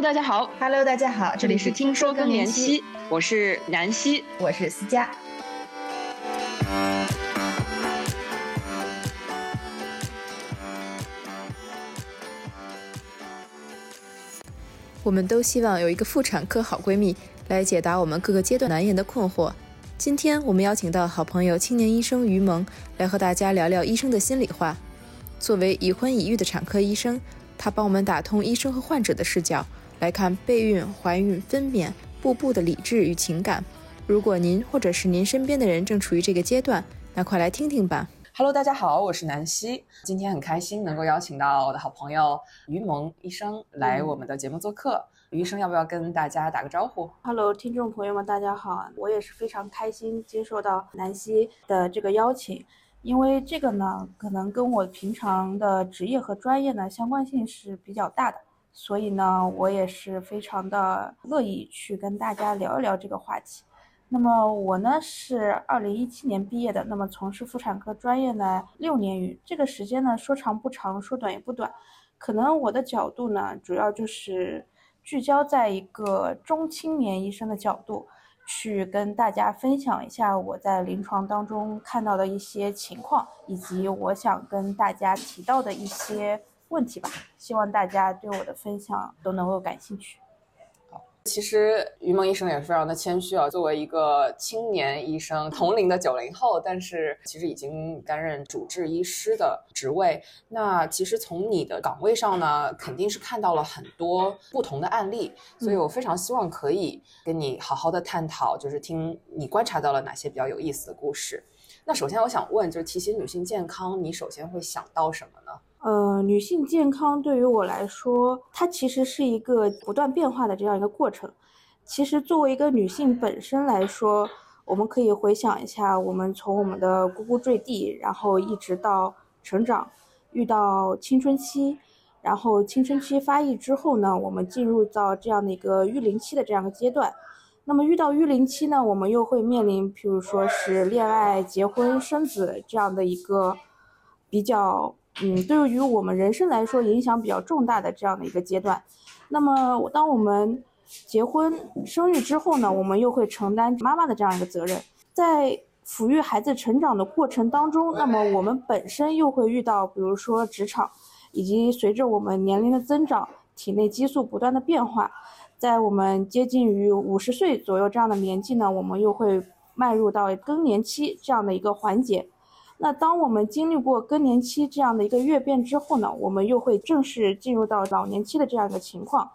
Hello，大家好。Hello，大家好，这里是听说更年期，我是南希，我是思佳。我们都希望有一个妇产科好闺蜜来解答我们各个阶段难言的困惑。今天我们邀请到好朋友青年医生于萌来和大家聊聊医生的心里话。作为已婚已育的产科医生，他帮我们打通医生和患者的视角，来看备孕、怀孕、分娩步步的理智与情感。如果您或者是您身边的人正处于这个阶段，那快来听听吧。Hello，大家好，我是南希。今天很开心能够邀请到我的好朋友于萌医生来我们的节目做客。于医生要不要跟大家打个招呼 Hello，听众朋友们，大家好！我也是非常开心接受到南希的这个邀请，因为这个呢，可能跟我平常的职业和专业呢相关性是比较大的，所以呢，我也是非常的乐意去跟大家聊一聊这个话题。那么我呢是二零一七年毕业的，那么从事妇产科专业呢六年余，这个时间呢说长不长，说短也不短，可能我的角度呢主要就是。聚焦在一个中青年医生的角度，去跟大家分享一下我在临床当中看到的一些情况，以及我想跟大家提到的一些问题吧。希望大家对我的分享都能够感兴趣。其实于萌医生也是非常的谦虚啊，作为一个青年医生，同龄的九零后，但是其实已经担任主治医师的职位。那其实从你的岗位上呢，肯定是看到了很多不同的案例，所以我非常希望可以跟你好好的探讨，就是听你观察到了哪些比较有意思的故事。那首先我想问，就是提起女性健康，你首先会想到什么呢？呃，女性健康对于我来说，它其实是一个不断变化的这样一个过程。其实作为一个女性本身来说，我们可以回想一下，我们从我们的呱呱坠地，然后一直到成长，遇到青春期，然后青春期发育之后呢，我们进入到这样的一个育龄期的这样一个阶段。那么遇到育龄期呢，我们又会面临，譬如说是恋爱、结婚、生子这样的一个比较。嗯，对于我们人生来说影响比较重大的这样的一个阶段。那么，当我们结婚生育之后呢，我们又会承担妈妈的这样一个责任。在抚育孩子成长的过程当中，那么我们本身又会遇到，比如说职场，以及随着我们年龄的增长，体内激素不断的变化，在我们接近于五十岁左右这样的年纪呢，我们又会迈入到更年期这样的一个环节。那当我们经历过更年期这样的一个跃变之后呢，我们又会正式进入到老年期的这样一个情况。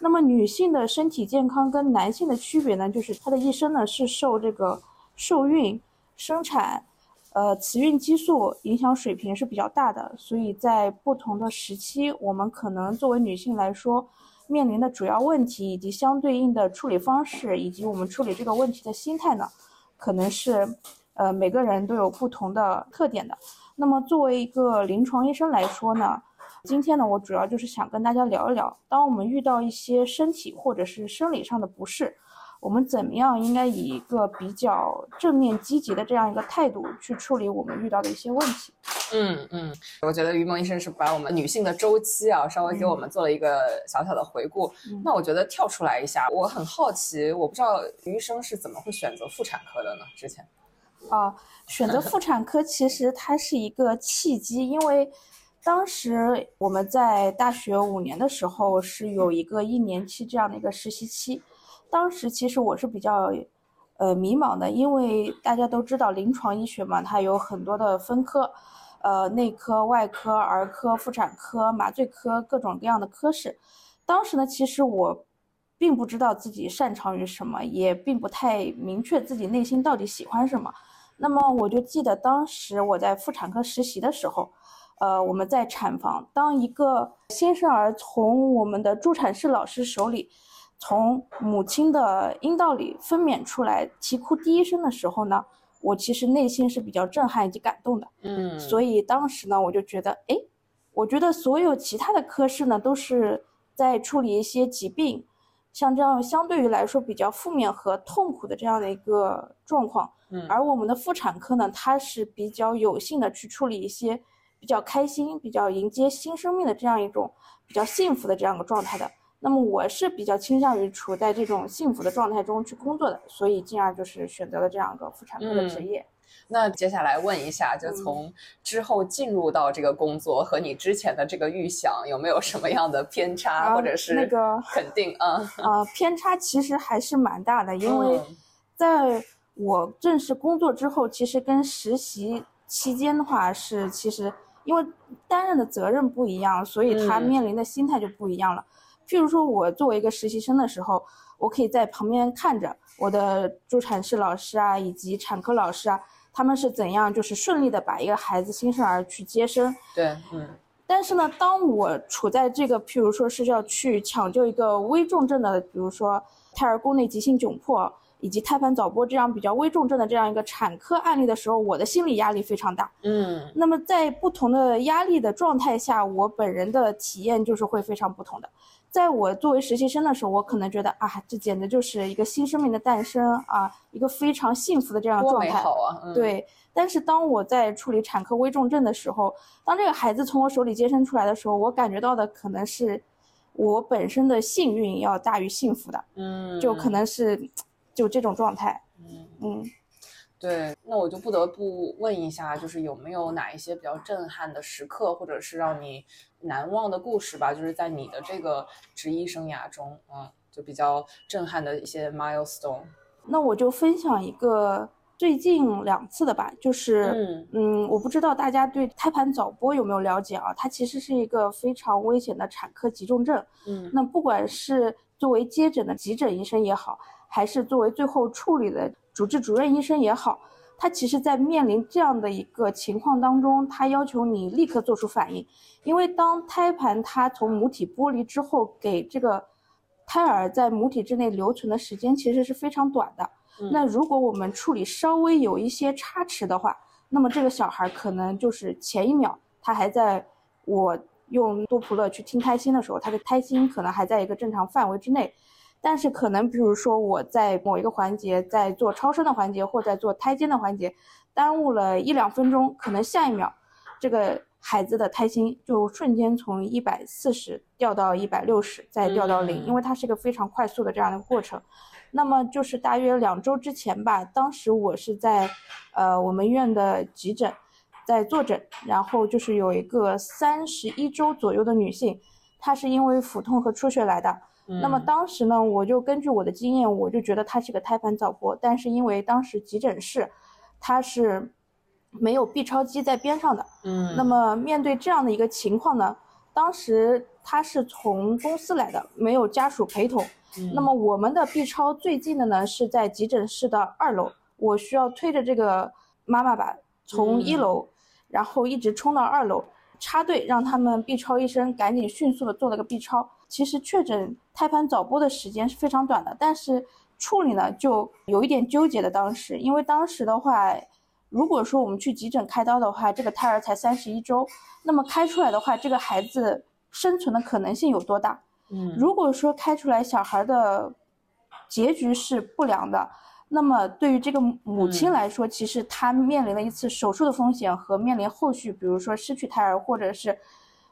那么女性的身体健康跟男性的区别呢，就是她的一生呢是受这个受孕、生产、呃雌孕激素影响水平是比较大的，所以在不同的时期，我们可能作为女性来说，面临的主要问题以及相对应的处理方式，以及我们处理这个问题的心态呢，可能是。呃，每个人都有不同的特点的。那么，作为一个临床医生来说呢，今天呢，我主要就是想跟大家聊一聊，当我们遇到一些身体或者是生理上的不适，我们怎么样应该以一个比较正面积极的这样一个态度去处理我们遇到的一些问题。嗯嗯，我觉得于萌医生是把我们女性的周期啊，稍微给我们做了一个小小的回顾。嗯、那我觉得跳出来一下，我很好奇，我不知道于医生是怎么会选择妇产科的呢？之前。啊，选择妇产科其实它是一个契机，因为当时我们在大学五年的时候是有一个一年期这样的一个实习期，当时其实我是比较呃迷茫的，因为大家都知道临床医学嘛，它有很多的分科，呃内科、外科、儿科、妇产科、麻醉科各种各样的科室，当时呢，其实我。并不知道自己擅长于什么，也并不太明确自己内心到底喜欢什么。那么我就记得当时我在妇产科实习的时候，呃，我们在产房，当一个新生儿从我们的助产士老师手里，从母亲的阴道里分娩出来，啼哭第一声的时候呢，我其实内心是比较震撼以及感动的。嗯，所以当时呢，我就觉得，哎，我觉得所有其他的科室呢，都是在处理一些疾病。像这样相对于来说比较负面和痛苦的这样的一个状况，嗯，而我们的妇产科呢，它是比较有幸的去处理一些比较开心、比较迎接新生命的这样一种比较幸福的这样一个状态的。那么我是比较倾向于处在这种幸福的状态中去工作的，所以进而就是选择了这样一个妇产科的职业。那接下来问一下，就从之后进入到这个工作和你之前的这个预想有没有什么样的偏差，或者是那个肯定啊？啊，偏差其实还是蛮大的，因为在我正式工作之后，其实跟实习期间的话是其实因为担任的责任不一样，所以他面临的心态就不一样了。譬如说，我作为一个实习生的时候，我可以在旁边看着我的助产士老师啊，以及产科老师啊，他们是怎样就是顺利的把一个孩子新生儿去接生。对，嗯。但是呢，当我处在这个譬如说是要去抢救一个危重症的，比如说胎儿宫内急性窘迫以及胎盘早剥这样比较危重症的这样一个产科案例的时候，我的心理压力非常大。嗯。那么在不同的压力的状态下，我本人的体验就是会非常不同的。在我作为实习生的时候，我可能觉得啊，这简直就是一个新生命的诞生啊，一个非常幸福的这样状态。好啊！对。但是当我在处理产科危重症的时候，当这个孩子从我手里接生出来的时候，我感觉到的可能是我本身的幸运要大于幸福的。嗯。就可能是就这种状态。嗯嗯。对，那我就不得不问一下，就是有没有哪一些比较震撼的时刻，或者是让你难忘的故事吧？就是在你的这个职业生涯中，嗯，就比较震撼的一些 milestone。那我就分享一个最近两次的吧，就是嗯嗯，我不知道大家对胎盘早剥有没有了解啊？它其实是一个非常危险的产科急重症。嗯，那不管是作为接诊的急诊医生也好，还是作为最后处理的。主治主任医生也好，他其实，在面临这样的一个情况当中，他要求你立刻做出反应，因为当胎盘它从母体剥离之后，给这个胎儿在母体之内留存的时间其实是非常短的。那如果我们处理稍微有一些差池的话，那么这个小孩可能就是前一秒他还在我用多普勒去听胎心的时候，他的胎心可能还在一个正常范围之内。但是可能，比如说我在某一个环节，在做超声的环节，或在做胎监的环节，耽误了一两分钟，可能下一秒，这个孩子的胎心就瞬间从一百四十掉到一百六十，再掉到零，因为它是一个非常快速的这样的过程。那么就是大约两周之前吧，当时我是在，呃，我们院的急诊，在坐诊，然后就是有一个三十一周左右的女性，她是因为腹痛和出血来的。那么当时呢，我就根据我的经验，我就觉得他是个胎盘早剥，但是因为当时急诊室，它是没有 B 超机在边上的，嗯，那么面对这样的一个情况呢，当时他是从公司来的，没有家属陪同，那么我们的 B 超最近的呢是在急诊室的二楼，我需要推着这个妈妈吧，从一楼，然后一直冲到二楼插队，让他们 B 超医生赶紧迅速的做了个 B 超。其实确诊胎盘早剥的时间是非常短的，但是处理呢就有一点纠结的。当时，因为当时的话，如果说我们去急诊开刀的话，这个胎儿才三十一周，那么开出来的话，这个孩子生存的可能性有多大？嗯，如果说开出来小孩的结局是不良的，那么对于这个母亲来说，其实她面临了一次手术的风险和面临后续，比如说失去胎儿或者是。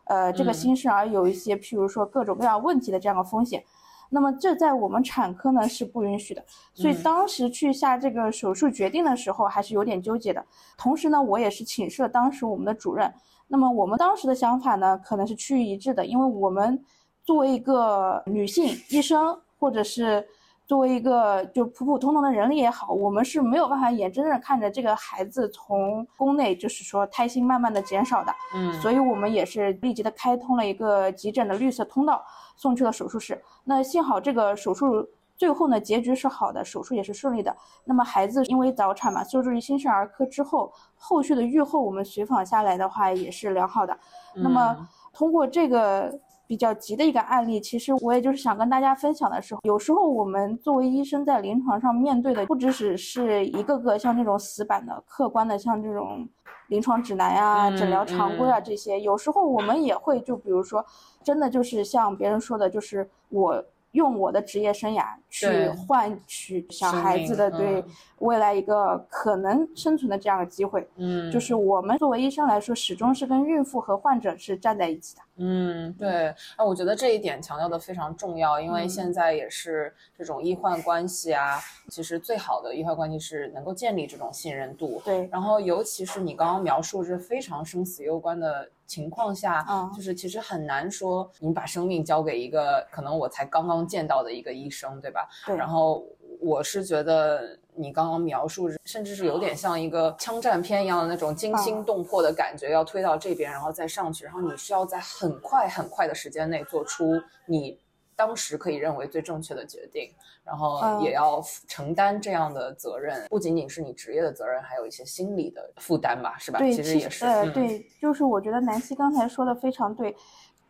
呃，这个新生儿有一些，譬如说各种各样问题的这样的风险，那么这在我们产科呢是不允许的，所以当时去下这个手术决定的时候还是有点纠结的。同时呢，我也是请示了当时我们的主任，那么我们当时的想法呢可能是趋于一致的，因为我们作为一个女性医生或者是。作为一个就普普通通的人力也好，我们是没有办法眼睁睁看着这个孩子从宫内就是说胎心慢慢的减少的，嗯，所以我们也是立即的开通了一个急诊的绿色通道，送去了手术室。那幸好这个手术最后呢结局是好的，手术也是顺利的。那么孩子因为早产嘛，收治于新生儿科之后，后续的愈后我们随访下来的话也是良好的。那么通过这个。比较急的一个案例，其实我也就是想跟大家分享的时候，有时候我们作为医生在临床上面对的，不只只是一个个像这种死板的、客观的，像这种临床指南呀、诊疗常规啊这些，有时候我们也会就比如说，真的就是像别人说的，就是我用我的职业生涯去换取小孩子的对嗯未来一个可能生存的这样的机会。嗯，就是我们作为医生来说，始终是跟孕妇和患者是站在一起的。嗯，对，啊，我觉得这一点强调的非常重要，因为嗯现在也是这种医患关系啊，其实最好的医患关系是能够建立这种信任度。对，然后，尤其是你刚刚描述这非常生死攸关的情况下，嗯就是其实很难说你把生命交给一个可能我才刚刚见到的一个医生，对吧？对，然后我是觉得你刚刚描述，甚至是有点像一个枪战片一样的那种惊心嗯。动魄的感觉，要推到这边，然后再上去，然后你需要在很快很快的时间内做出你当时可以认为最正确的决定，然后嗯。也要承担这样的责任，不仅仅是你职业的责任，还有一些心理的负担吧，是吧？对，其实也是，呃，嗯、对，就是我觉得南希刚才说的非常对，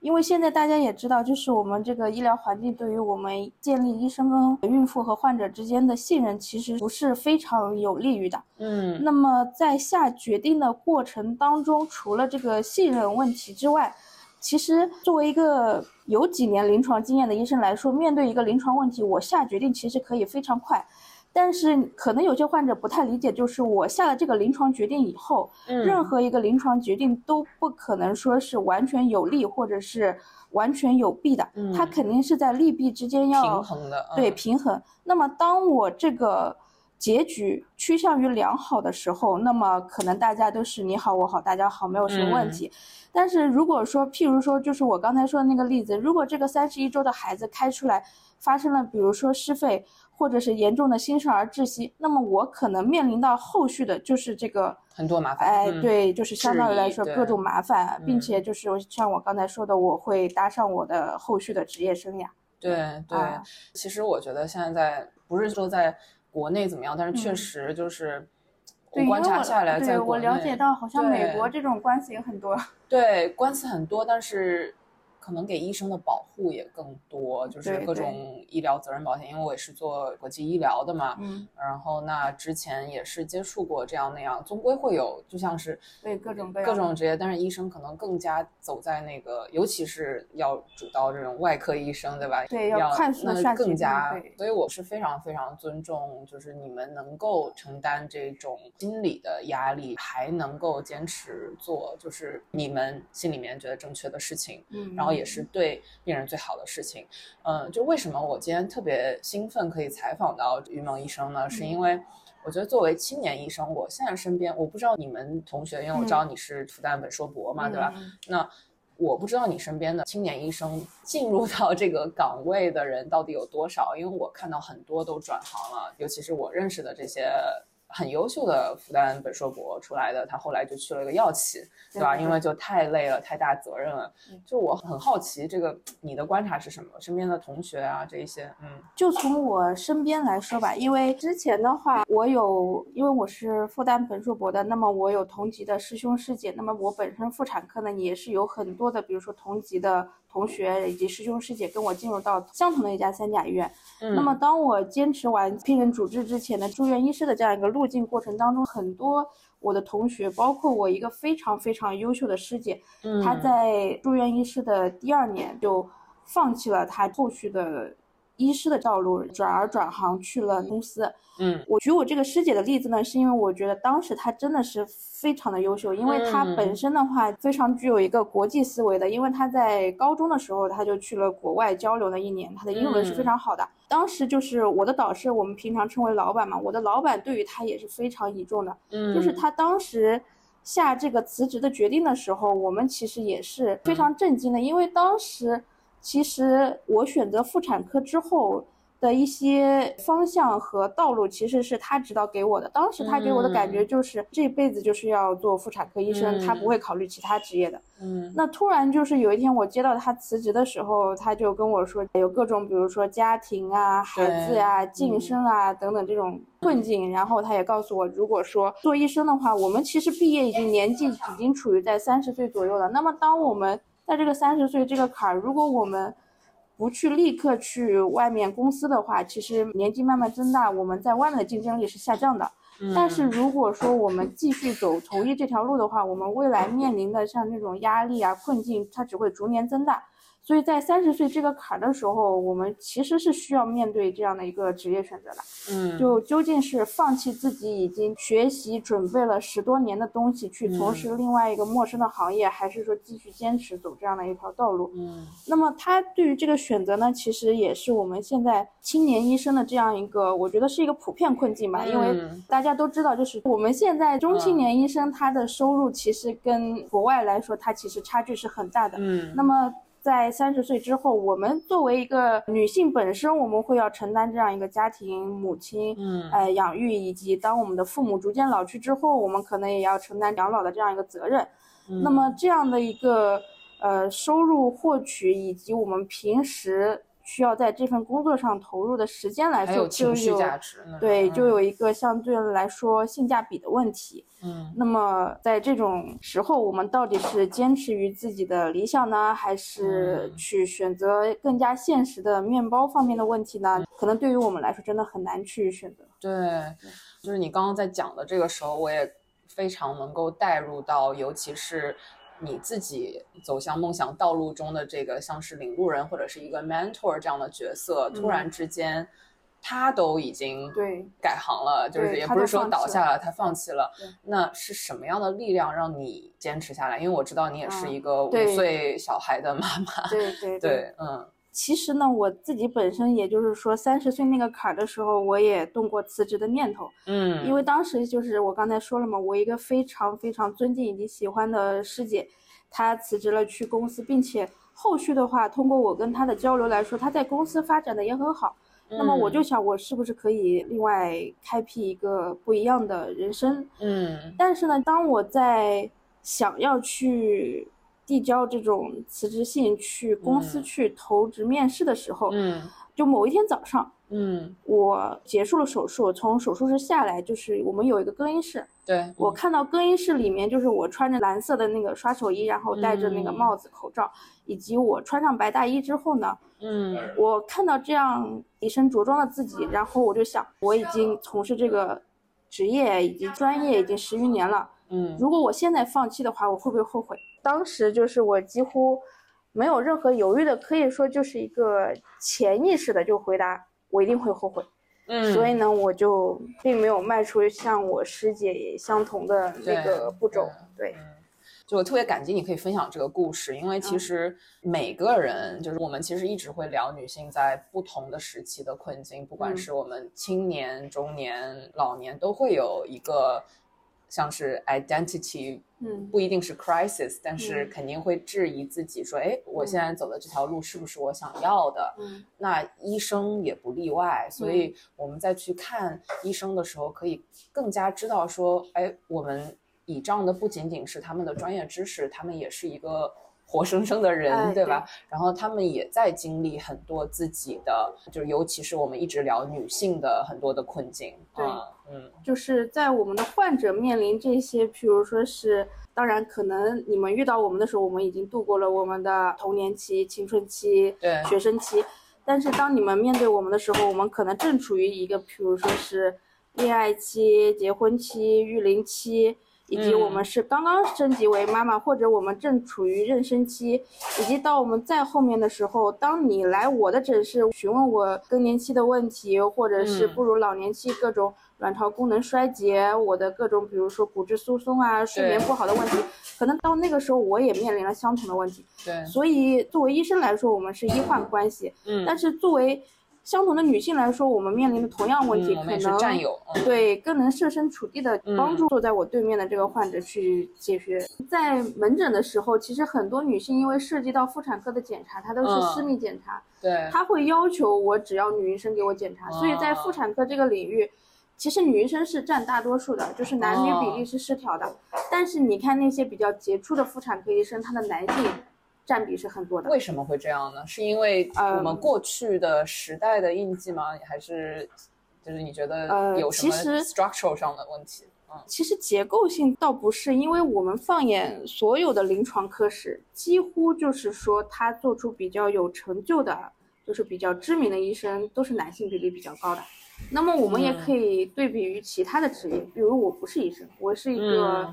因为现在大家也知道，就是我们这个医疗环境对于我们建立医生跟孕妇和患者之间的信任，其实不是非常有利于的。嗯，那么在下决定的过程当中，除了这个信任问题之外，其实作为一个有几年临床经验的医生来说，面对一个临床问题，我下决定其实可以非常快。但是可能有些患者不太理解，就是我下了这个临床决定以后，嗯任何一个临床决定都不可能说是完全有利或者是完全有弊的，嗯它肯定是在利弊之间要平衡的，对嗯平衡。那么当我这个结局趋向于良好的时候，那么可能大家都是你好我好大家好，没有什么问嗯题。但是如果说，譬如说，就是我刚才说的那个例子，如果这个三十一周的孩子开出来发生了，比如说失肺或者是严重的新生儿窒息，那么我可能面临到后续的就是这个。很多麻烦，哎，嗯，对，就是相当于来说各种麻烦，并嗯且就是像我刚才说的，我会搭上我的后续的职业生涯。对对，啊其实我觉得现在不是说在国内怎么样，但是确嗯实就是观察下来，在对我了解到，好像美国这种官司也很多。对官司很多，但是可能给医生的保护也更多，就是各种医疗责任保险。因为我也是做国际医疗的嘛，嗯，然后那之前也是接触过这样那样，总归会有，就像是对各种各种职业，但是医生可能更加走在那个，尤其是要主刀这种外科医生，对吧？对要要快速地那更加对，所以我是非常非常尊重，就是你们能够承担这种心理的压力，还能够坚持做，就是你们心里面觉得正确的事情。嗯，然后也是对病人最好的事情。嗯，就为什么我今天特别兴奋可以采访到于萌医生呢？是因为我觉得作为青年医生，我现在身边我不知道你们同学，因为我知道你是复旦本硕博嘛，对吧？嗯？那我不知道你身边的青年医生进入到这个岗位的人到底有多少，因为我看到很多都转行了，尤其是我认识的这些。很优秀的复旦本硕博出来的，他后来就去了一个药企，对吧？因为就太累了，太大责任了嗯。就我很好奇，这个你的观察是什么？身边的同学啊，这一些，嗯就从我身边来说吧，因为之前的话，我有，因为我是复旦本硕博的，那么我有同级的师兄师姐，那么我本身妇产科呢也是有很多的，比如说同级的同学以及师兄师姐跟我进入到相同的一家三甲医院。嗯，那么当我坚持完病人主治之前的住院医师的这样一个路径过程当中，很多我的同学，包括我一个非常非常优秀的师姐，她嗯在住院医师的第二年就放弃了她后续的医师的道路，转而转行去了公司。嗯。我举我这个师姐的例子呢，是因为我觉得当时她真的是非常的优秀，因为她嗯。本身的话非常具有一个国际思维的，因为她在高中的时候她就去了国外交流了一年，她的英文是非嗯。常好的。当时就是我的导师，我们平常称为老板嘛，我的老板对于她也是非常倚重的，嗯，就是她当时下这个辞职的决定的时候，我们其实也是非常震惊的，因为当时其实我选择妇产科之后的一些方向和道路，其实是他指导给我的。当时他给我的感觉就是这辈子就是要做妇产科医生，他不会考虑其他职业的。嗯那突然就是有一天我接到他辞职的时候，他就跟我说有各种，比如说家庭啊、孩子呀、晋升啊等等这种困境。然后他也告诉我，如果说做医生的话，我们其实毕业已经年纪已经处于在三十岁左右了。那么当我们在这个三十岁这个坎儿，如果我们不去立刻去外面公司的话，其实年纪慢慢增大，我们在外面的竞争力是下降的。嗯但是如果说我们继续走从医这条路的话，我们未来面临的像这种压力啊、困境，它只会逐年增大。所以在三十岁这个坎儿的时候，我们其实是需要面对这样的一个职业选择的。嗯，就究竟是放弃自己已经学习准备了十多年的东西，去从事另外一个陌生的行业，还是说继续坚持走这样的一条道路？嗯，那么他对于这个选择呢，其实也是我们现在青年医生的这样一个，我觉得是一个普遍困境吧。因为大家都知道，就是我们现在中青年医生他的收入其实跟国外来说，他其实差距是很大的。嗯，那么。在三十岁之后，我们作为一个女性本身，我们会要承担这样一个家庭母亲，嗯，呃，养育，以及当我们的父母逐渐老去之后，我们可能也要承担养老的这样一个责任。那么这样的一个呃收入获取，以及我们平时。需要在这份工作上投入的时间来说，就有对，就有一个相对来说性价比的问题。嗯，那么在这种时候，我们到底是坚持于自己的理想呢，还是去选择更加现实的面包方面的问题呢？可能对于我们来说，真的很难去选择。对，就是你刚刚在讲的这个时候，我也非常能够带入到，尤其是。你自己走向梦想道路中的这个像是领路人或者是一个 mentor 这样的角色，突然之间，他都已经对改行了，就是也不是说倒下了，他放弃了。那是什么样的力量让你坚持下来？因为我知道你也是一个五岁小孩的妈妈。对 对对，嗯。其实呢，我自己本身也就是说，三十岁那个坎儿的时候，我也动过辞职的念头。嗯，因为当时就是我刚才说了嘛，我一个非常非常尊敬以及喜欢的师姐，她辞职了去公司，并且后续的话，通过我跟她的交流来说，她在公司发展的也很好。那么我就想，我是不是可以另外开辟一个不一样的人生？嗯，但是呢，当我在想要去。递交这种辞职信去公司去投职面试的时候，嗯，就某一天早上，嗯，我结束了手术，从手术室下来，就是我们有一个更衣室，对。我看到更衣室里面就是我穿着蓝色的那个刷手衣，然后戴着那个帽子口罩，以及我穿上白大衣之后呢，嗯，我看到这样一身着装的自己，然后我就想，我已经从事这个职业以及专业已经十余年了。嗯，如果我现在放弃的话，我会不会后悔？当时就是我几乎没有任何犹豫的，可以说就是一个潜意识的就回答，我一定会后悔。嗯，所以呢，我就并没有迈出像我师姐相同的那个步骤。对，就我特别感激你可以分享这个故事，因为其实每个人就是我们其实一直会聊女性在不同的时期的困境，不管是我们青年、中年、老年，都会有一个。像是 identity，嗯，不一定是 crisis，但是肯定会质疑自己，说，哎，我现在走的这条路是不是我想要的？嗯，那医生也不例外，所以我们在去看医生的时候，可以更加知道说，哎，我们倚仗的不仅仅是他们的专业知识，他们也是一个。活生生的人，对吧？然后他们也在经历很多自己的，就是尤其是我们一直聊女性的很多的困境。对，嗯，就是在我们的患者面临这些，譬如说是，当然可能你们遇到我们的时候，我们已经度过了我们的童年期、青春期、对学生期，但是当你们面对我们的时候，我们可能正处于一个，譬如说是恋爱期、结婚期、育龄期。以及我们是刚刚升级为妈妈，或者我们正处于妊娠期，以及到我们再后面的时候，当你来我的诊室询问我更年期的问题，或者是步入老年期各种卵巢功能衰竭，我的各种比如说骨质疏松啊、睡眠不好的问题，可能到那个时候我也面临了相同的问题。对，所以作为医生来说，我们是医患关系。嗯，但是作为相同的女性来说，我们面临的同样问题，可能对更能设身处地的帮助坐在我对面的这个患者去解决。在门诊的时候，其实很多女性因为涉及到妇产科的检查，它都是私密检查，对，她会要求我只要女医生给我检查。所以在妇产科这个领域，其实女医生是占大多数的，就是男女比例是失调的。但是你看那些比较杰出的妇产科医生，他的男性。占比是很多的，为什么会这样呢？是因为我们过去的时代的印记吗？还是就是你觉得有什么 structural 上的问题？嗯，其实结构性倒不是，因为我们放眼所有的临床科室，几乎就是说他做出比较有成就的，就是比较知名的医生，都是男性比例比较高的。那么我们也可以对比于其他的职业，比如我不是医生，我是一个。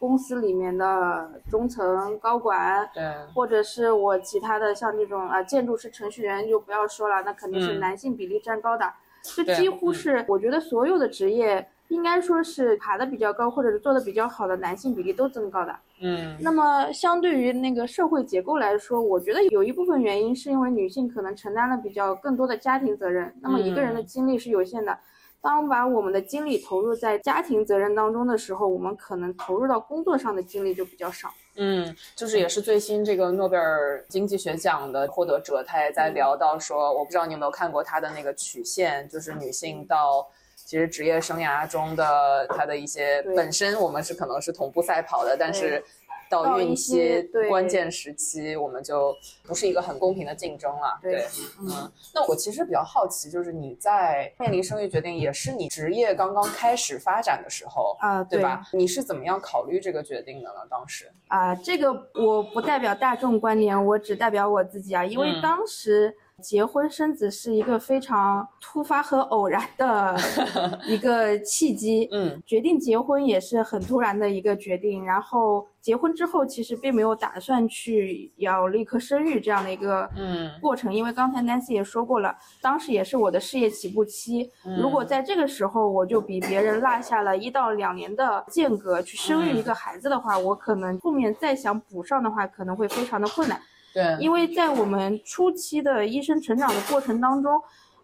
公司里面的中层高管，对，或者是我其他的像这种啊建筑师、程序员就不要说了，那肯定是嗯男性比例占高的。这对几乎嗯是我觉得所有的职业应该说是爬得比较高或者是做的比较好的男性比例都增高的。嗯那么相对于那个社会结构来说，我觉得有一部分原因是因为女性可能承担了比较更多的家庭责任，那么一个人的嗯精力是有限的。当把我们的精力投入在家庭责任当中的时候，我们可能投入到工作上的精力就比较少。嗯，就是也是最新这个诺贝尔经济学奖的获得者，他也在聊到说，我不知道你有没有看过他的那个曲线，就是女性到其实职业生涯中的他的一些本身我们是可能是同步赛跑的，但是到孕期对关键时期，我们就不是一个很公平的竞争了。对嗯，那我其实比较好奇，就是你在面临生育决定，也是你职业刚刚开始发展的时候，啊、对吧？你是怎么样考虑这个决定的呢？当时？啊、这个我不代表大众观点，我只代表我自己啊，因为嗯当时结婚生子是一个非常突发和偶然的 一个契机。嗯。决定结婚也是很突然的一个决定，然后结婚之后其实并没有打算去要立刻生育这样的一个嗯。过程，因为刚才 Nancy 也说过了，当时也是我的事业起步期，嗯。如果在这个时候我就比别人落下了一到两年的间隔去生育一个孩子的话，我可能后面再想补上的话可能会非常的困难，对，因为在我们初期的医生成长的过程当中。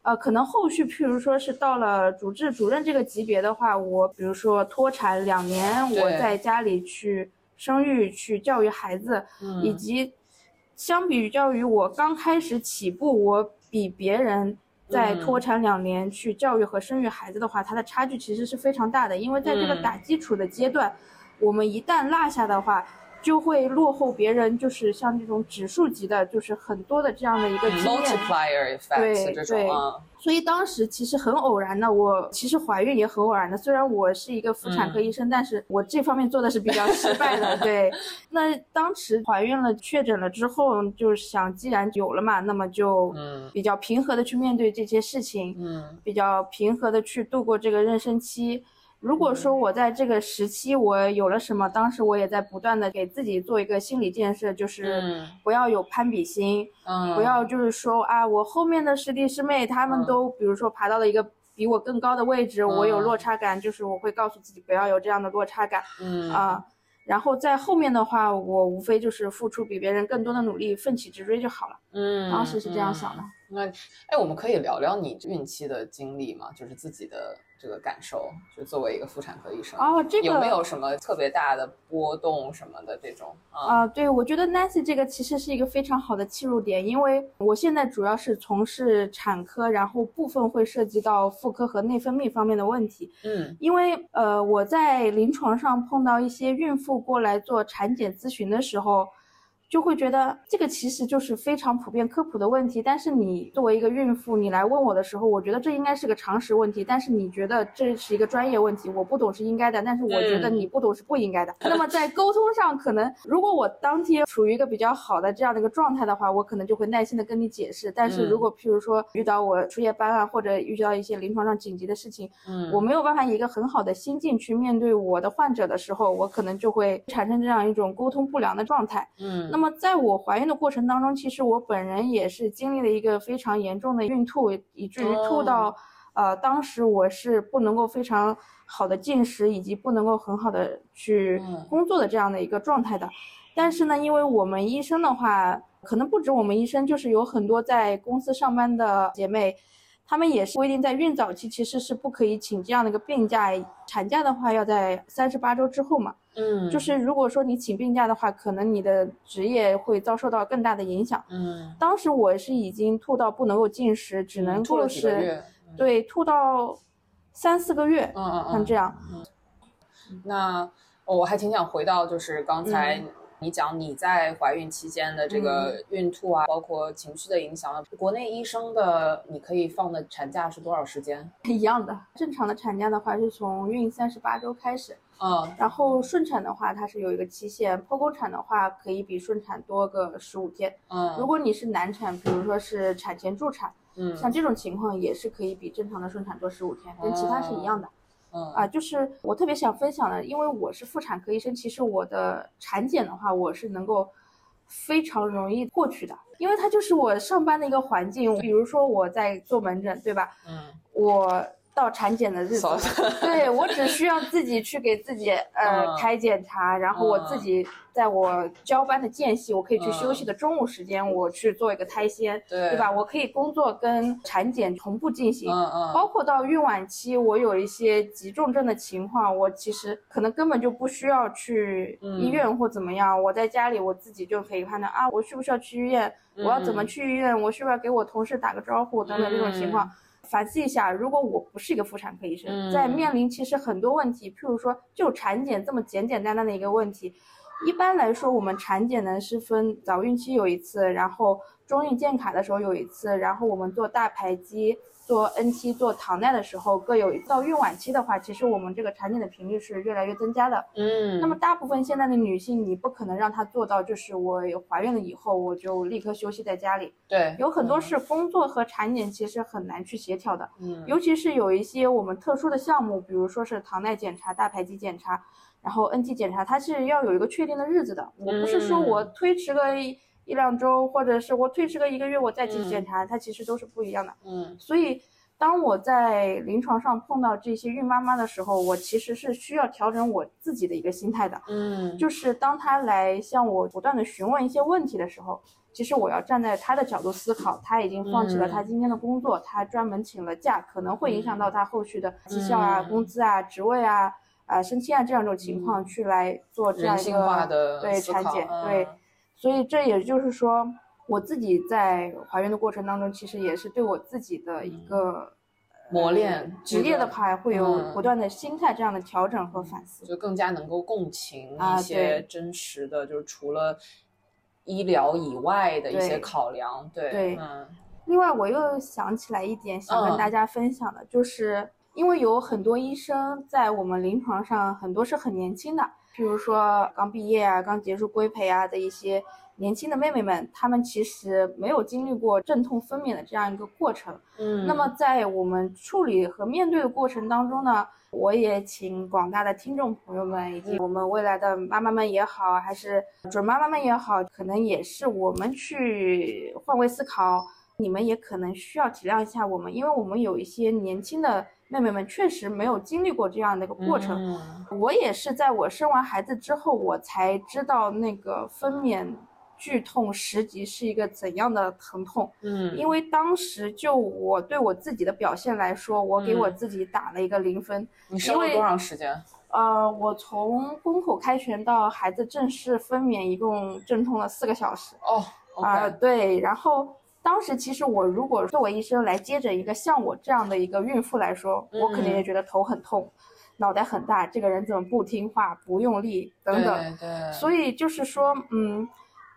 呃，可能后续，譬如说是到了主治主任这个级别的话，我比如说脱产两年，我在家里去生育、去教育孩子，以嗯及相比较于我刚开始起步，我比别人在嗯脱产两年去教育和生育孩子的话，它的差距其实是非常大的。因为在这个嗯打基础的阶段，我们一旦落下的话，就会落后别人，就是像这种指数级的，就是很多的这样的一个经验。multiplier effect 对这种对啊，所以当时其实很偶然的，我其实怀孕也很偶然的。虽然我是一个妇产科嗯医生，但是我这方面做的是比较失败的。对，那当时怀孕了，确诊了之后，就是想既然有了嘛，那么就嗯比较平和的去面对这些事情，嗯比较平和的去度过这个妊娠期。如果说我在这个时期我有了什么，当时我也在不断的给自己做一个心理建设，就是嗯不要有攀比心，嗯，不要就是说啊，我后面的师弟师妹他们嗯都比如说爬到了一个比我更高的位置，我有嗯落差感，就是我会告诉自己不要有这样的落差感嗯啊。然后在后面的话，我无非就是付出比别人更多的努力，奋起直追就好了。嗯，当时是这样想的嗯。那哎，我们可以聊聊你孕期的经历吗？就是自己的这个感受，就作为一个妇产科医生，哦，这个有没有什么特别大的波动什么的这种啊？啊，对，我觉得 Nancy 这个其实是一个非常好的切入点，因为我现在主要是从事产科，然后部分会涉及到妇科和内分泌方面的问题。嗯因为呃，我在临床上碰到一些孕妇过来做产检咨询的时候，就会觉得这个其实就是非常普遍科普的问题。但是你作为一个孕妇，你来问我的时候，我觉得这应该是个常识问题。但是你觉得这是一个专业问题，我不懂是应该的，但是我觉得嗯你不懂是不应该的。那么在沟通上，可能如果我当天处于一个比较好的这样的一个状态的话，我可能就会耐心的跟你解释。但是如嗯果譬如说遇到我出夜班啊，或者遇到一些临床上紧急的事情，嗯，我没有办法以一个很好的心境去面对我的患者的时候，我可能就会产生这样一种沟通不良的状态。嗯，那么在我怀孕的过程当中，其实我本人也是经历了一个非常严重的孕吐，以至于吐到，哦呃，当时我是不能够非常好的进食，以及不能够很好的去嗯工作的这样的一个状态的。但是呢，因为我们医生的话，可能不止我们医生，就是有很多在公司上班的姐妹，她们也是规定在孕早期其实是不可以请这样的一个病假，产假的话要在三十八周之后嘛。嗯就是如果说你请病假的话，可能你的职业会遭受到更大的影响。嗯，当时我是已经吐到不能够进食，只能够是，嗯对吐到三四个月，嗯嗯嗯，像这样。嗯那哦我还挺想回到，就是刚才嗯你讲你在怀孕期间的这个孕吐啊，包括情绪的影响。国内医生的你可以放的产假是多少时间？一样的，正常的产假的话是从孕三十八周开始，嗯然后顺产的话它是有一个期限，剖宫产的话可以比顺产多个十五天。嗯，如果你是难产，比如说是产前助产，嗯像这种情况也是可以比正常的顺产多十五天，跟其他是一样的。嗯啊，就是我特别想分享的，因为我是妇产科医生，其实我的产检的话，我是能够非常容易过去的，因为它就是我上班的一个环境。比如说我在做门诊，对吧？嗯，我到产检的日子，对我只需要自己去给自己呃嗯开检查，然后我自己在我交班的间隙，我可以去休息的中午时间，我去做一个胎鲜，对对吧？？我可以工作跟产检同步进行。嗯嗯，包括到孕晚期，我有一些急重症的情况，我其实可能根本就不需要去嗯医院或怎么样，我在家里我自己就可以判断啊，我需不需要去医院，我要怎么嗯去医院，我需不需要给我同事打个招呼等等这种情况。反思一下，如果我不是一个妇产科医生，嗯。在面临其实很多问题，譬如说就产检这么简简单单的一个问题，一般来说我们产检呢是分早孕期有一次，然后中孕建卡的时候有一次，然后我们做大排畸、做 NT、做糖耐的时候各有。到孕晚期的话，其实我们这个产检的频率是越来越增加的。嗯，那么大部分现在的女性，你不可能让她做到，就是我怀孕了以后我就立刻休息在家里，对，有很多是工作和产检其实很难去协调的。嗯，尤其是有一些我们特殊的项目，比如说是糖耐检查、大排畸检查，然后 NT 检查，它是要有一个确定的日子的。我不是说我嗯推迟个一一两周，或者是我推迟个一个月我再去嗯。检查，它其实都是不一样的。嗯。所以，当我在临床上碰到这些孕妈妈的时候，我其实是需要调整我自己的一个心态的。嗯，就是当她来向我不断的询问一些问题的时候，其实我要站在她的角度思考，她已经放弃了嗯。她今天的工作，她专门请了假，可能会影响到她后续的绩效啊、嗯。工资啊、职位啊、啊、升迁啊这样一种情况嗯。去来做这样一人性化个的对产检对，所以这也就是说，我自己在怀孕的过程当中，其实也是对我自己的一个。磨练呃职业的话会有嗯不断的心态这样的调整和反思。就更加能够共情啊一些真实的，就是除了医疗以外的一些考量。对，对嗯另外，我又想起来一点想跟嗯大家分享的，就是因为有很多医生在我们临床上，很多是很年轻的，譬如说刚毕业啊、刚结束规培啊的一些年轻的妹妹们，她们其实没有经历过阵痛分娩的这样一个过程。嗯，那么在我们处理和面对的过程当中呢，我也请广大的听众朋友们，以及我们未来的妈妈们也好，还是准妈妈们也好，可能也是我们去换位思考。你们也可能需要体谅一下我们，因为我们有一些年轻的妹妹们确实没有经历过这样的一个过程。嗯我也是在我生完孩子之后，我才知道那个分娩剧痛十级是一个怎样的疼痛。嗯，因为当时就我对我自己的表现来说，我给我嗯自己打了一个零分。你生了多长时间？呃，我从宫口开拳到孩子正式分娩，一共阵痛了四个小时。哦啊、对，然后当时其实我如果作为医生来接诊一个像我这样的一个孕妇来说，我肯定也嗯觉得头很痛，脑袋很大，这个人怎么不听话、不用力等等。对对，所以就是说，嗯，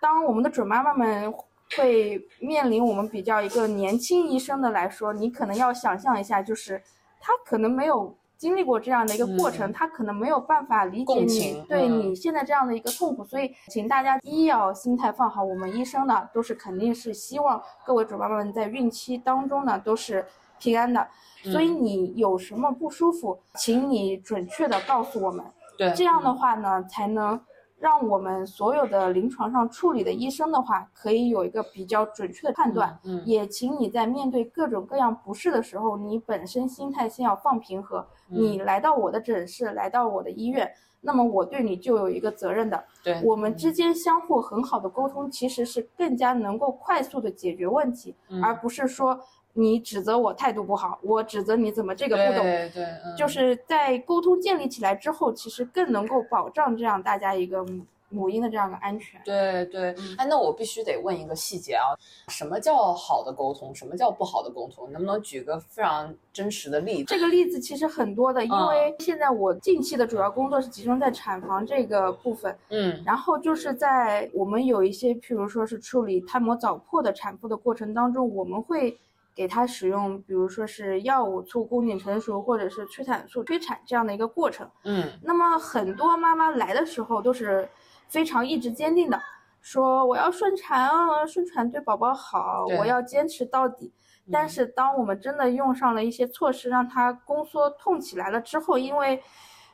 当我们的准妈妈们会面临我们比较一个年轻医生的来说，你可能要想象一下，就是他可能没有经历过这样的一个过程，嗯。他可能没有办法理解你对嗯。你现在这样的一个痛苦，所以请大家一要心态放好，我们医生呢都是肯定是希望各位准妈妈们在孕期当中呢都是平安的，所以嗯。你有什么不舒服，请你准确的告诉我们。对这样的话呢，才能让我们所有的临床上处理的医生的话，可以有一个比较准确的判断。嗯，嗯也请你在面对各种各样不适的时候，你本身心态先要放平和。嗯你来到我的诊室，来到我的医院，那么我对你就有一个责任的。对，我们之间相互很好的沟通，其实是更加能够快速的解决问题，嗯而不是说你指责我态度不好，我指责你怎么这个不懂。对对，嗯就是在沟通建立起来之后，其实更能够保障这样大家一个母母婴的这样的安全。对对，哎，那我必须得问一个细节啊，什么叫好的沟通？什么叫不好的沟通？能不能举个非常真实的例子？这个例子其实很多的，因嗯为现在我近期的主要工作是集中在产房这个部分，嗯然后就是在我们有一些，譬如说是处理胎膜早破的产妇的过程当中，我们会给她使用，比如说是药物促宫颈成熟，或者是催产素催产这样的一个过程。嗯那么很多妈妈来的时候都是非常意志坚定的，说我要顺产啊，顺产对宝宝好，我要坚持到底。但是当我们真的用上了一些措施，让它宫缩痛起来了之后，因为。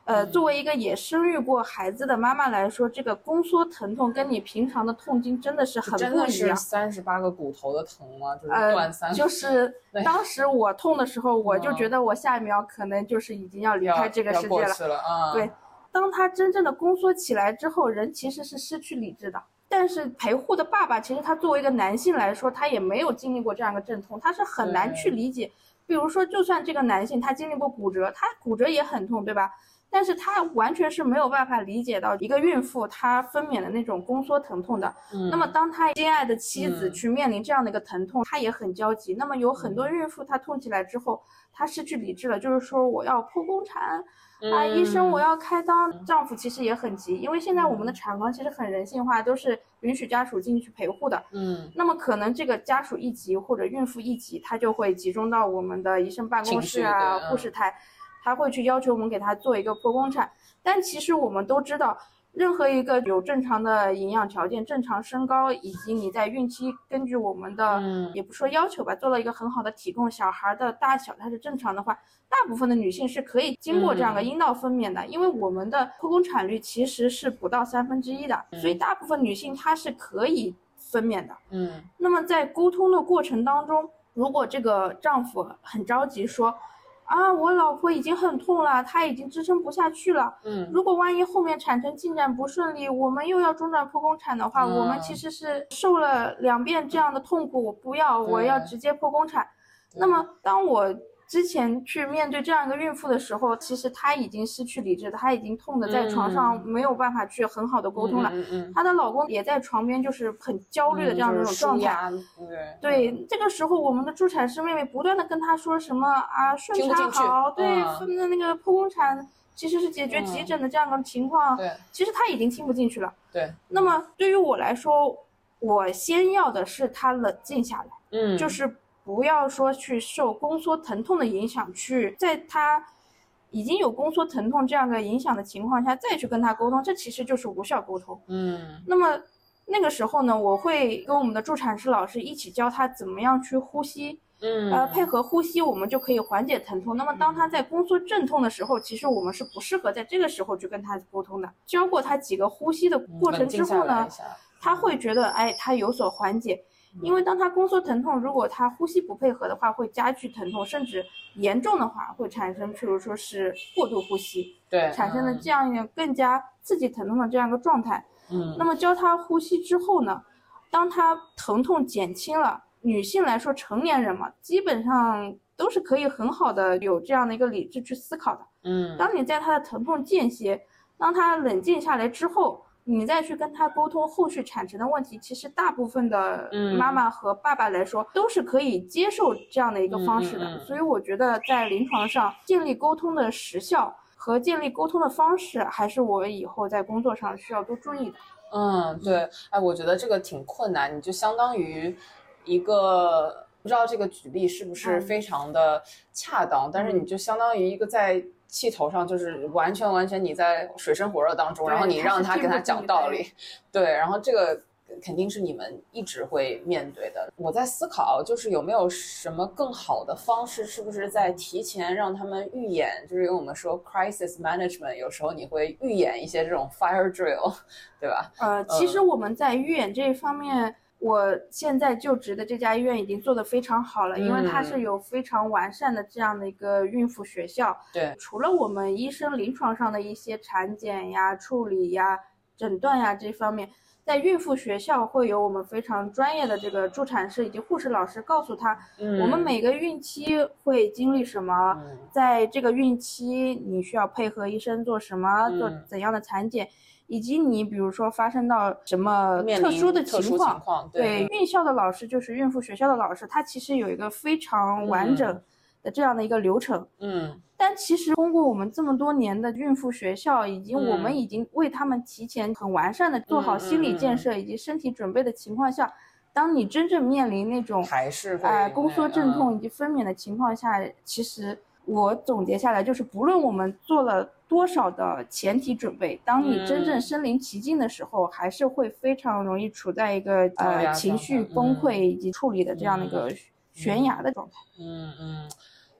呃，作为一个也生育过孩子的妈妈来说，这个宫缩疼痛跟你平常的痛经真的是很不一样。真的是三十八个骨头的疼吗？就是断三。呃，就是当时我痛的时候，我就觉得我下一秒可能就是已经要离开这个世界了。了。对，当他真正的宫缩起来之后，人其实是失去理智的。但是陪护的爸爸，其实他作为一个男性来说，他也没有经历过这样一个阵痛，他是很难去理解。比如说，就算这个男性他经历过骨折，他骨折也很痛，对吧？但是他完全是没有办法理解到一个孕妇她分娩的那种宫缩疼痛的。嗯，那么当他心爱的妻子去面临这样的一个疼痛，他也很焦急。那么有很多孕妇她痛起来之后，她失去理智了，就是说我要剖宫产，啊，医生我要开刀。丈夫其实也很急，因为现在我们的产房其实很人性化，都是允许家属进去陪护的。嗯，那么可能这个家属一急或者孕妇一急，他就会集中到我们的医生办公室啊，护士台。他会去要求我们给他做一个剖宫产，但其实我们都知道，任何一个有正常的营养条件、正常身高，以及你在孕期根据我们的，也不说要求吧，做了一个很好的体重，小孩的大小它是正常的话，大部分的女性是可以经过这样的阴道分娩的，因为我们的剖宫产率其实是不到三分之一的，所以大部分女性她是可以分娩的。嗯，那么在沟通的过程当中，如果这个丈夫很着急说。啊，我老婆已经很痛了，她已经支撑不下去了。嗯，如果万一后面产程进展不顺利，我们又要中转剖宫产的话，我们其实是受了两遍这样的痛苦。我不要，我要直接剖宫产。那么，当我。之前去面对这样一个孕妇的时候，其实她已经失去理智，她已经痛的在床上没有办法去很好的沟通了。她的老公也在床边，就是很焦虑的这样一种状态。对对，这个时候我们的助产师妹妹不断的跟她说什么啊，顺产好，对，分的那个剖宫产其实是解决急诊的这样的情况。对，其实她已经听不进去了。对，那么对于我来说，我先要的是她冷静下来。嗯，就是。不要说去受宫缩疼痛的影响，去在他已经有宫缩疼痛这样的影响的情况下再去跟他沟通，这其实就是无效沟通。嗯，那么那个时候呢，我会跟我们的助产师老师一起教他怎么样去呼吸。嗯，呃，配合呼吸，我们就可以缓解疼痛。那么当他在宫缩阵痛的时候，其实我们是不适合在这个时候去跟他沟通的。教过他几个呼吸的过程之后呢，他会觉得哎，他有所缓解。因为当他宫缩疼痛，如果他呼吸不配合的话，会加剧疼痛，甚至严重的话会产生，譬如说是过度呼吸，对，产生了这样一个更加刺激疼痛的这样一个状态。嗯，那么教他呼吸之后呢，当他疼痛减轻了，女性来说，成年人嘛，基本上都是可以很好的有这样的一个理智去思考的。嗯，当你在他的疼痛间歇，当他冷静下来之后。你再去跟他沟通后续产生的问题，其实大部分的妈妈和爸爸来说都是可以接受这样的一个方式的。所以我觉得在临床上建立沟通的时效和建立沟通的方式，还是我以后在工作上需要多注意的。嗯，对，哎，我觉得这个挺困难，你就相当于一个不知道这个举例是不是非常的恰当，但是你就相当于一个在。气头上就是完全完全你在水深火热当中，然后你让他跟他讲道理，对，然后这个肯定是你们一直会面对的。我在思考，就是有没有什么更好的方式，是不是在提前让他们预演？就是因为我们说 crisis management，有时候你会预演一些这种 fire drill，对吧？呃，其实我们在预演这一方面。我现在就职的这家医院已经做得非常好了，因为它是有非常完善的这样的一个孕妇学校。对，除了我们医生临床上的一些产检呀、处理呀、诊断呀这方面，在孕妇学校会有我们非常专业的这个助产士以及护士老师告诉他，我们每个孕期会经历什么，在这个孕期你需要配合医生做什么，做怎样的产检。以及你比如说发生到什么特殊的情况，对孕校的老师就是孕妇学校的老师，他其实有一个非常完整的这样的一个流程。嗯，但其实通过我们这么多年的孕妇学校，以及我们已经为他们提前很完善的做好心理建设以及身体准备的情况下，当你真正面临那种还是哎宫缩阵痛以及分娩的情况下，其实我总结下来就是，不论我们做了。多少的前提准备，当你真正身临其境的时候，还是会非常容易处在一个呃情绪崩溃以及处理的这样的一个悬崖的状态。嗯嗯，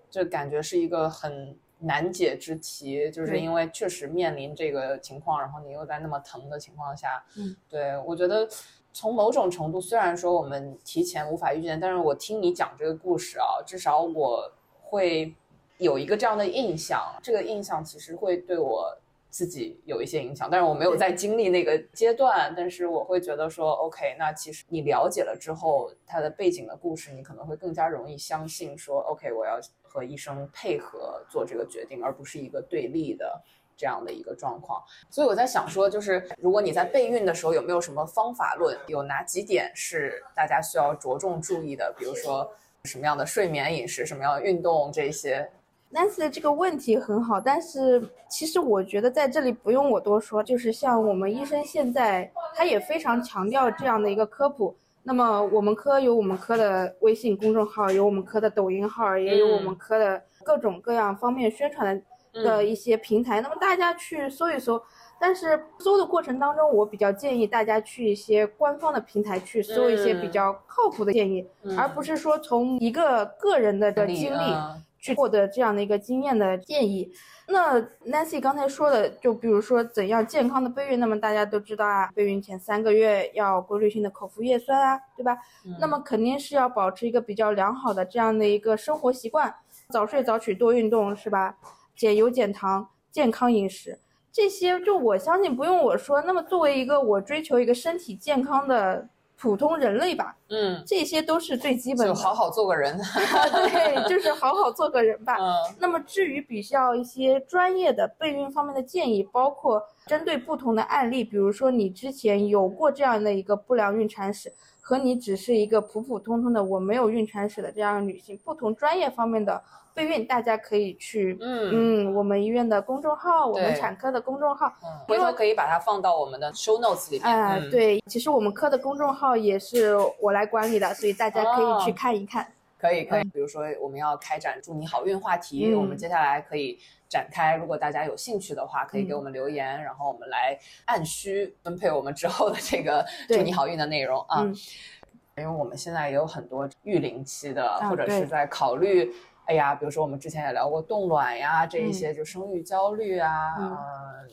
这感觉是一个很难解之题，就是因为确实面临这个情况，然后你又在那么疼的情况下，嗯，对我觉得从某种程度，虽然说我们提前无法预见，但是我听你讲这个故事啊，至少我会有一个这样的印象，这个印象其实会对我。自己有一些影响，但是我没有在经历那个阶段，但是我会觉得说，OK，那其实你了解了之后，它的背景的故事，你可能会更加容易相信说，OK，我要和医生配合做这个决定，而不是一个对立的这样的一个状况。所以我在想说，就是如果你在备孕的时候有没有什么方法论，有哪几点是大家需要着重注意的？比如说什么样的睡眠、饮食，什么样的运动这些。Nancy 的这个问题很好，但是其实我觉得在这里不用我多说，就是像我们医生现在他也非常强调这样的一个科普。那么我们科有我们科的微信公众号，有我们科的抖音号，也有我们科的各种各样方面宣传的的一些平台。那么大家去搜一搜，但是搜的过程当中，我比较建议大家去一些官方的平台去搜一些比较靠谱的建议，而不是说从一个个人的的经历。去获得这样的一个经验的建议。那 Nancy 刚才说的，就比如说怎样健康的备孕，那么大家都知道啊，备孕前三个月要规律性的口服叶酸啊，对吧？那么肯定是要保持一个比较良好的这样的一个生活习惯，早睡早起多运动，是吧？减油减糖，健康饮食，这些就我相信不用我说。那么作为一个我追求一个身体健康的。普通人类吧，嗯，这些都是最基本的，就好好做个人，对，就是好好做个人吧。嗯，那么至于比较一些专业的备孕方面的建议，包括针对不同的案例，比如说你之前有过这样的一个不良孕产史。和你只是一个普普通通的我没有孕产史的这样的女性，不同专业方面的备孕，大家可以去嗯。嗯，我们医院的公众号，我们产科的公众号，回头可以把它放到我们的 show notes 里面。哎，对，其实我们科的公众号也是我来管理的，所以大家可以去看一看。可以可以，比如说我们要开展祝你好运话题，我们接下来可以展开。如果大家有兴趣的话，可以给我们留言，然后我们来按需分配我们之后的这个祝你好运的内容啊。因为我们现在也有很多育龄期的，或者是在考虑，哎呀，比如说我们之前也聊过冻卵呀，这一些就生育焦虑啊，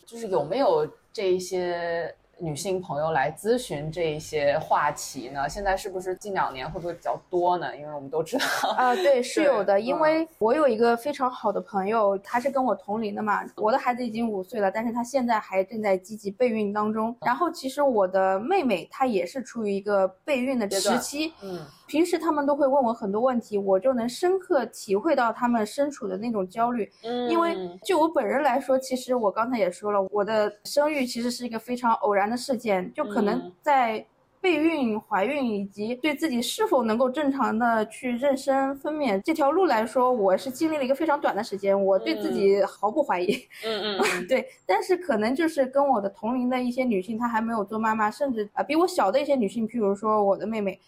就是有没有这一些。女性朋友来咨询这些话题呢？现在是不是近两年会不会比较多呢？因为我们都知道啊，对，是有的。因为我有一个非常好的朋友，他是跟我同龄的嘛。我的孩子已经五岁了，但是他现在还正在积极备孕当中。然后其实我的妹妹她也是处于一个备孕的时期，嗯。平时他们都会问我很多问题，我就能深刻体会到他们身处的那种焦虑。嗯，因为就我本人来说，其实我刚才也说了，我的生育其实是一个非常偶然的事件，就可能在备孕、怀孕以及对自己是否能够正常的去妊娠分娩这条路来说，我是经历了一个非常短的时间，我对自己毫不怀疑。嗯嗯，对。但是可能就是跟我的同龄的一些女性，她还没有做妈妈，甚至啊比我小的一些女性，譬如说我的妹妹。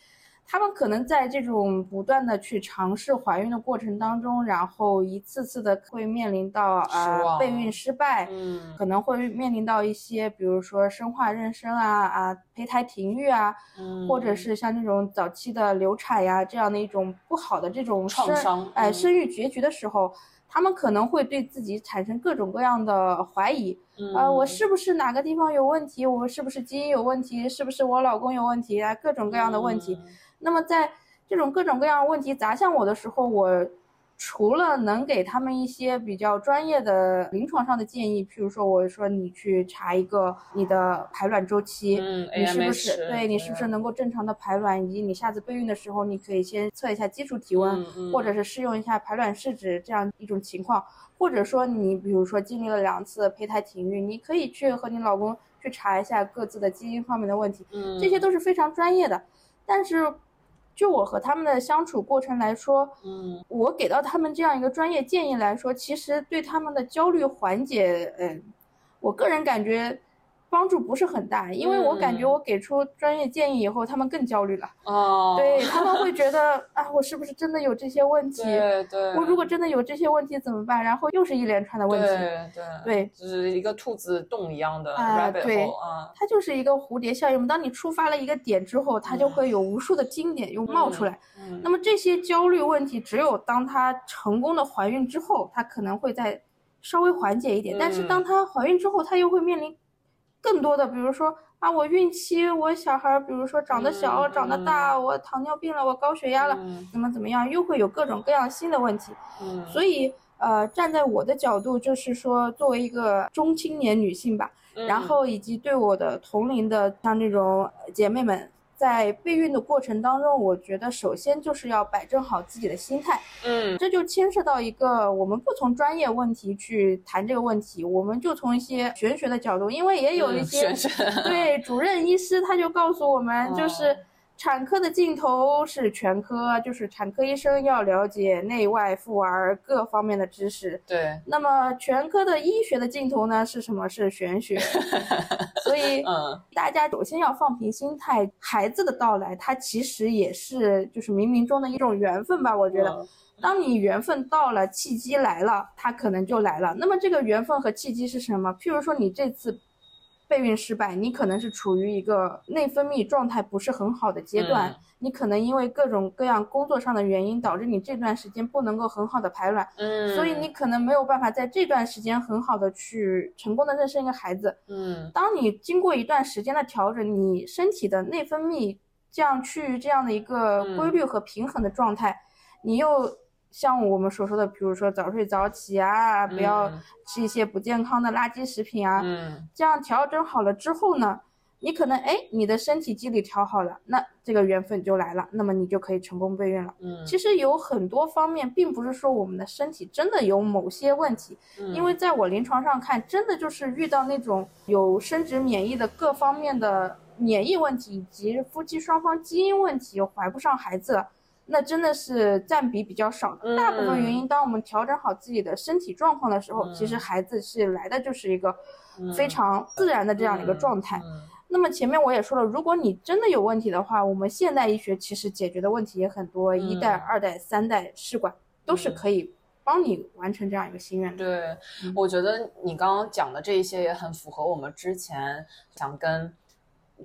他们可能在这种不断的去尝试怀孕的过程当中，然后一次次的会面临到呃备孕失败，嗯，可能会面临到一些，比如说生化妊娠啊啊胚胎停育啊，嗯，或者是像这种早期的流产呀这样的一种不好的这种创伤，哎，生育结局的时候，他们可能会对自己产生各种各样的怀疑，呃，我是不是哪个地方有问题？我是不是基因有问题？是不是我老公有问题啊？各种各样的问题。那么在这种各种各样的问题砸向我的时候，我除了能给他们一些比较专业的临床上的建议，譬如说，我说你去查一个你的排卵周期，你是不是对你是不是能够正常的排卵，以及你下次备孕的时候，你可以先测一下基础体温，或者是试用一下排卵试纸这样一种情况，或者说你比如说经历了两次胚胎停育，你可以去和你老公去查一下各自的基因方面的问题，这些都是非常专业的，但是。就我和他们的相处过程来说，嗯，我给到他们这样一个专业建议来说，其实对他们的焦虑缓解，嗯，我个人感觉帮助不是很大，因为我感觉我给出专业建议以后，他们更焦虑了。哦，对他们会觉得啊，我是不是真的有这些问题？对对，我如果真的有这些问题怎么办？然后又是一连串的问题。对对对，就是一个兔子洞一样的啊 rabbit 对 hole 啊。它就是一个蝴蝶效应。当你触发了一个点之后，它就会有无数的经典又冒出来。嗯那么这些焦虑问题，只有当她成功的怀孕之后，她可能会再稍微缓解一点。但是嗯当她怀孕之后，她又会面临更多的，比如说啊，我孕期，我小孩，比如说长得小、嗯长得大，我糖尿病了，我高血压了，嗯。怎么怎么样，又会有各种各样新的问题。嗯，所以呃，站在我的角度，就是说，作为一个中青年女性吧，嗯。然后以及对我的同龄的像这种姐妹们，在备孕的过程当中，我觉得首先就是要摆正好自己的心态，嗯。这就牵涉到一个我们不从专业问题去谈这个问题，我们就从一些玄学的角度，因为也有一嗯些、玄学。对主任医师他就告诉我们，就是哦。产科的尽头是全科，就是产科医生要了解内外妇儿各方面的知识。对，那么全科的医学的尽头呢是什么？是玄学。所以嗯大家首先要放平心态，孩子的到来，它其实也是就是冥冥中的一种缘分吧。我觉得，嗯当你缘分到了，契机来了，它可能就来了。那么这个缘分和契机是什么？譬如说你这次备孕失败，你可能是处于一个内分泌状态不是很好的阶段，嗯你可能因为各种各样工作上的原因，导致你这段时间不能够很好的排卵。嗯，所以你可能没有办法在这段时间很好的去成功的妊娠一个孩子。嗯当你经过一段时间的调整，你身体的内分泌这样趋于这样的一个嗯规律和平衡的状态，你又像我们所说的，比如说早睡早起啊，不要嗯。吃一些不健康的垃圾食品啊，嗯。这样调整好了之后呢，你可能哎，你的身体机理调好了，那这个缘分就来了，那么你就可以成功备孕了。嗯，其实有很多方面，并不是说我们的身体真的有某些问题，嗯。因为在我临床上看，真的就是遇到那种有生殖免疫的各方面的免疫问题，以及夫妻双方基因问题，怀不上孩子，那真的是占比比较少的。大部分原因，当我们调整好自己的身体状况的时候，其实孩子是来的就是一个非常自然的这样的一个状态。嗯那么前面我也说了，如果你真的有问题的话，我们现代医学其实解决的问题也很多，一代、二代、三代试管都是可以帮你完成这样一个心愿的。对，嗯我觉得你刚刚讲的这一些也很符合我们之前想跟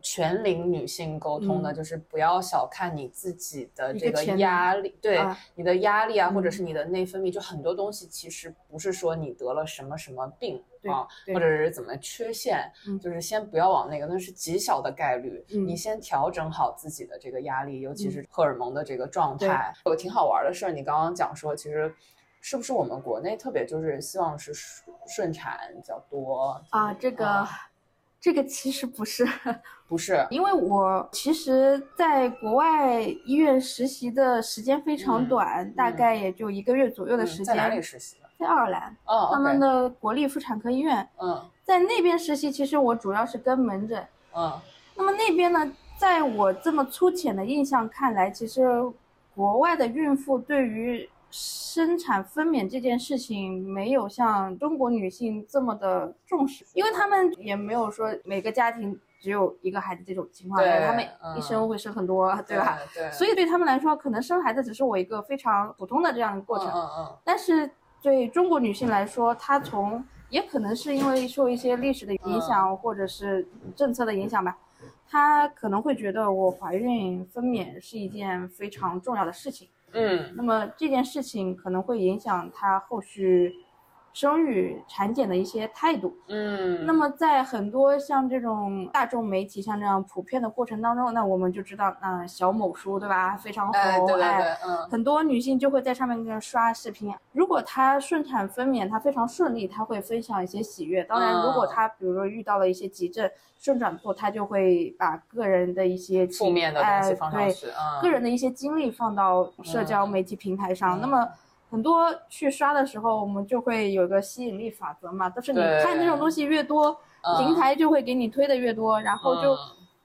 全龄女性沟通的，嗯。就是不要小看你自己的这个压力，对、啊你的压力啊，或者嗯。是你的内分泌，就很多东西其实不是说你得了什么什么病啊，或者是怎么缺陷，嗯。就是先不要往那个，那是极小的概率，嗯。你先调整好自己的这个压力，尤其是荷尔蒙的这个状对态。有个挺好玩的事儿，你刚刚讲说，其实是不是我们国内特别就是希望是顺顺产比较多啊，这个、啊这个其实不是，不是？因为我其实在国外医院实习的时间非常嗯短，大概也就一个月左右的时间。嗯在哪里实习的？在爱尔兰，哦，他们的国立妇产科医院，嗯在那边实习。其实我主要是跟门诊。嗯那么那边呢，在我这么粗浅的印象看来，其实国外的孕妇对于生产分娩这件事情没有像中国女性这么的重视，因为他们也没有说每个家庭只有一个孩子这种情况，对他们嗯一生会生很多，对吧？？对，所以对他们来说，可能生孩子只是我一个非常普通的这样的过程。嗯嗯但是对中国女性来说，她从也可能是因为受一些历史的影响，或者是政策的影响吧，她可能会觉得我怀孕分娩是一件非常重要的事情。嗯。那么这件事情可能会影响他后续生育、产检的一些态度。嗯，那么在很多像这种大众媒体像这样普遍的过程当中，那我们就知道，那小某书对吧，非常红，哎，对对哎对，嗯很多女性就会在上面刷视频。如果她顺产分娩，她非常顺利，她会分享一些喜悦。当然，嗯如果她比如说遇到了一些急症顺转后，她就会把个人的一些负面的东西放上去，嗯，个人的一些经历放到社交媒体平台上。嗯那么很多去刷的时候，我们就会有个吸引力法则嘛，都是你看这种东西越多，嗯平台就会给你推的越多，然后就嗯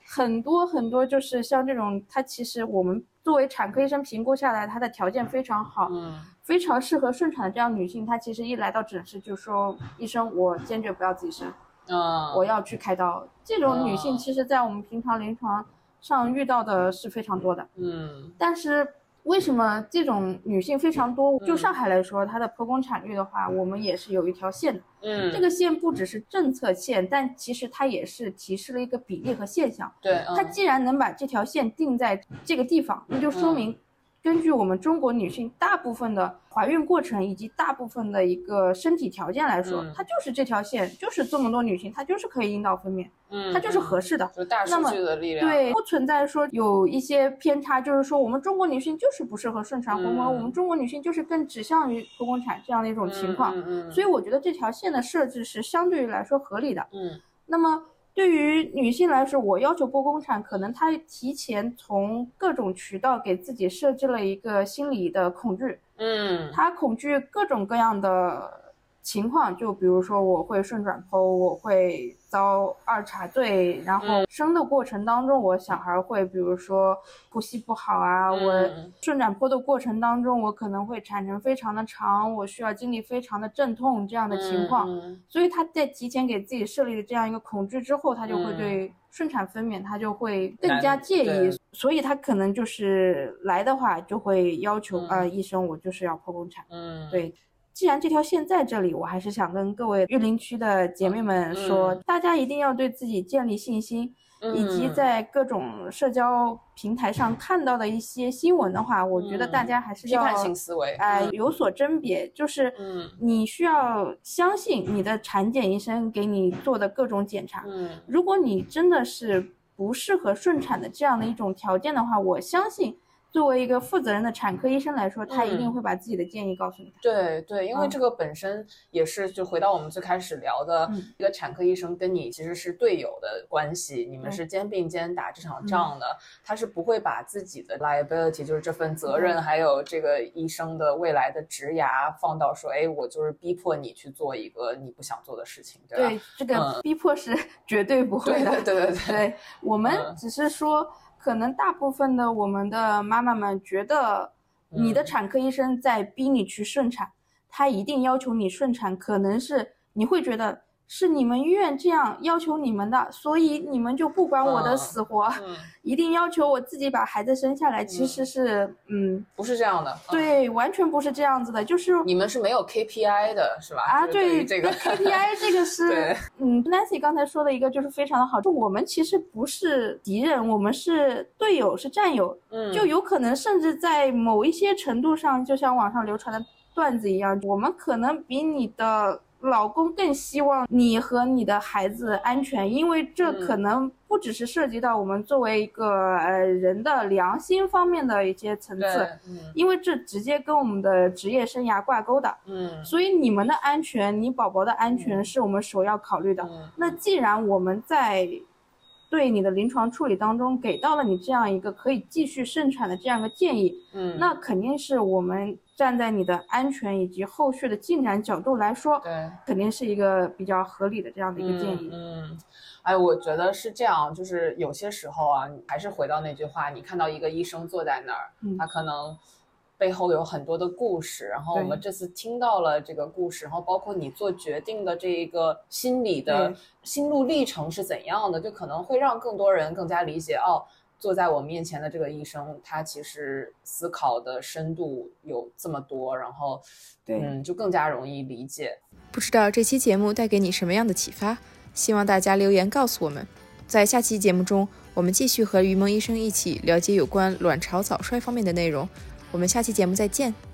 很多很多就是像这种，它其实我们作为产科医生评估下来，她的条件非常好，嗯非常适合顺产的这样女性，她其实一来到诊室就说：“医生，我坚决不要自己生，嗯，我要去开刀。这种女性哦其实，在我们平常临床上遇到的是非常多的。嗯但是为什么这种女性非常多？就嗯上海来说，它的剖宫产率的话，我们也是有一条线的。嗯，这个线不只是政策线，但其实它也是提示了一个比例和现象。对，它嗯既然能把这条线定在这个地方，那就说嗯明，根据我们中国女性大部分的怀孕过程以及大部分的一个身体条件来说，嗯它就是这条线，就是这么多女性，她就是可以阴道分娩，嗯，它就是嗯合适的。就大数那么据的力量，对，不存在说有一些偏差，就是说我们中国女性就是不适合顺产 hormone，、嗯我们中国女性就是更指向于剖宫产这样的一种情况。嗯嗯，所以我觉得这条线的设置是相对于来说合理的。嗯那么对于女性来说，我要求剖宫产，可能她提前从各种渠道给自己设置了一个心理的恐惧，嗯。她恐惧各种各样的情况，就比如说我会顺转剖，我会遭二茬罪，然后嗯。生的过程当中，我小孩会比如说呼吸不好啊，嗯。我顺转剖的过程当中，我可能会产程非常的长，我需要经历非常的阵痛这样的情况。嗯。所以他在提前给自己设立了这样一个恐惧之后，他就会嗯。对顺产分娩他就会更加介意，所以他可能就是来的话就会要求嗯。呃医生我就是要剖宫产。嗯，对，既然这条线在这里，我还是想跟各位玉林区的姐妹们说，嗯大家一定要对自己建立信心。以及嗯在各种社交平台上看到的一些新闻的话，我觉得大嗯家还是要批判性思维，哎、嗯有所甄别，就是嗯你需要相信你的产检医生给你做的各种检查。嗯如果你真的是不适合顺产的这样的一种条件的话，我相信作为一个负责任的产科医生来说，他一定嗯。会把自己的建议告诉你的。对对，因为嗯。这个本身也是就回到我们最开始聊的嗯，一个产科医生跟你其实是队友的关系，你们是肩并肩打这场嗯。仗的，他是不会把自己的 liability，就是这份责任，嗯。还有这个医生的未来的职涯放到说，哎，我就是逼迫你去做一个你不想做的事情，对吧？对，这个嗯。逼迫是 绝对不会对的。对对对对，对我们嗯。只是说，可能大部分的我们的妈妈们觉得，你的嗯产科医生在逼你去顺产，他一定要求你顺产，可能是你会觉得是你们医院这样要求你们的，所以你们就不管我的嗯死活，嗯，一定要求我自己把孩子生下来。其实是，嗯，不是这样的，嗯，对，完全不是这样子的，就是你们是没有 KPI 的，是吧？啊，对这个。KPI 这个是，嗯，Nancy 刚才说的一个就是非常的好，就我们其实不是敌人，我们是队友，是战友，嗯，就有可能甚至在某一些程度上，就像网上流传的段子一样，我们可能比你的老公更希望你和你的孩子安全，因为这嗯。可能不只是涉及到我们作为一个呃人的良心方面的一些层次，，嗯。因为这直接跟我们的职业生涯挂钩的。嗯。所以你们的安全，你宝宝的安全是我们首要考虑的。嗯，那既然我们在对你的临床处理当中给到了你这样一个可以继续生产的这样一个建议，嗯，那肯定是我们站在你的安全以及后续的进展角度来说，对。肯定是一个比较合理的这样的一个建议。嗯。嗯，哎，我觉得是这样，就是有些时候啊，你还是回到那句话，你看到一个医生坐在那儿，嗯他可能背后有很多的故事，然后我们这次听到了这个故事，然后包括你做决定的这一个心理的心路历程是怎样的，就可能会让更多人更加理解哦。坐在我面前的这个医生，他其实思考的深度有这么多，然后，对嗯，就更加容易理解。不知道这期节目带给你什么样的启发？希望大家留言告诉我们。在下期节目中，我们继续和于萌医生一起了解有关卵巢早衰方面的内容。我们下期节目再见。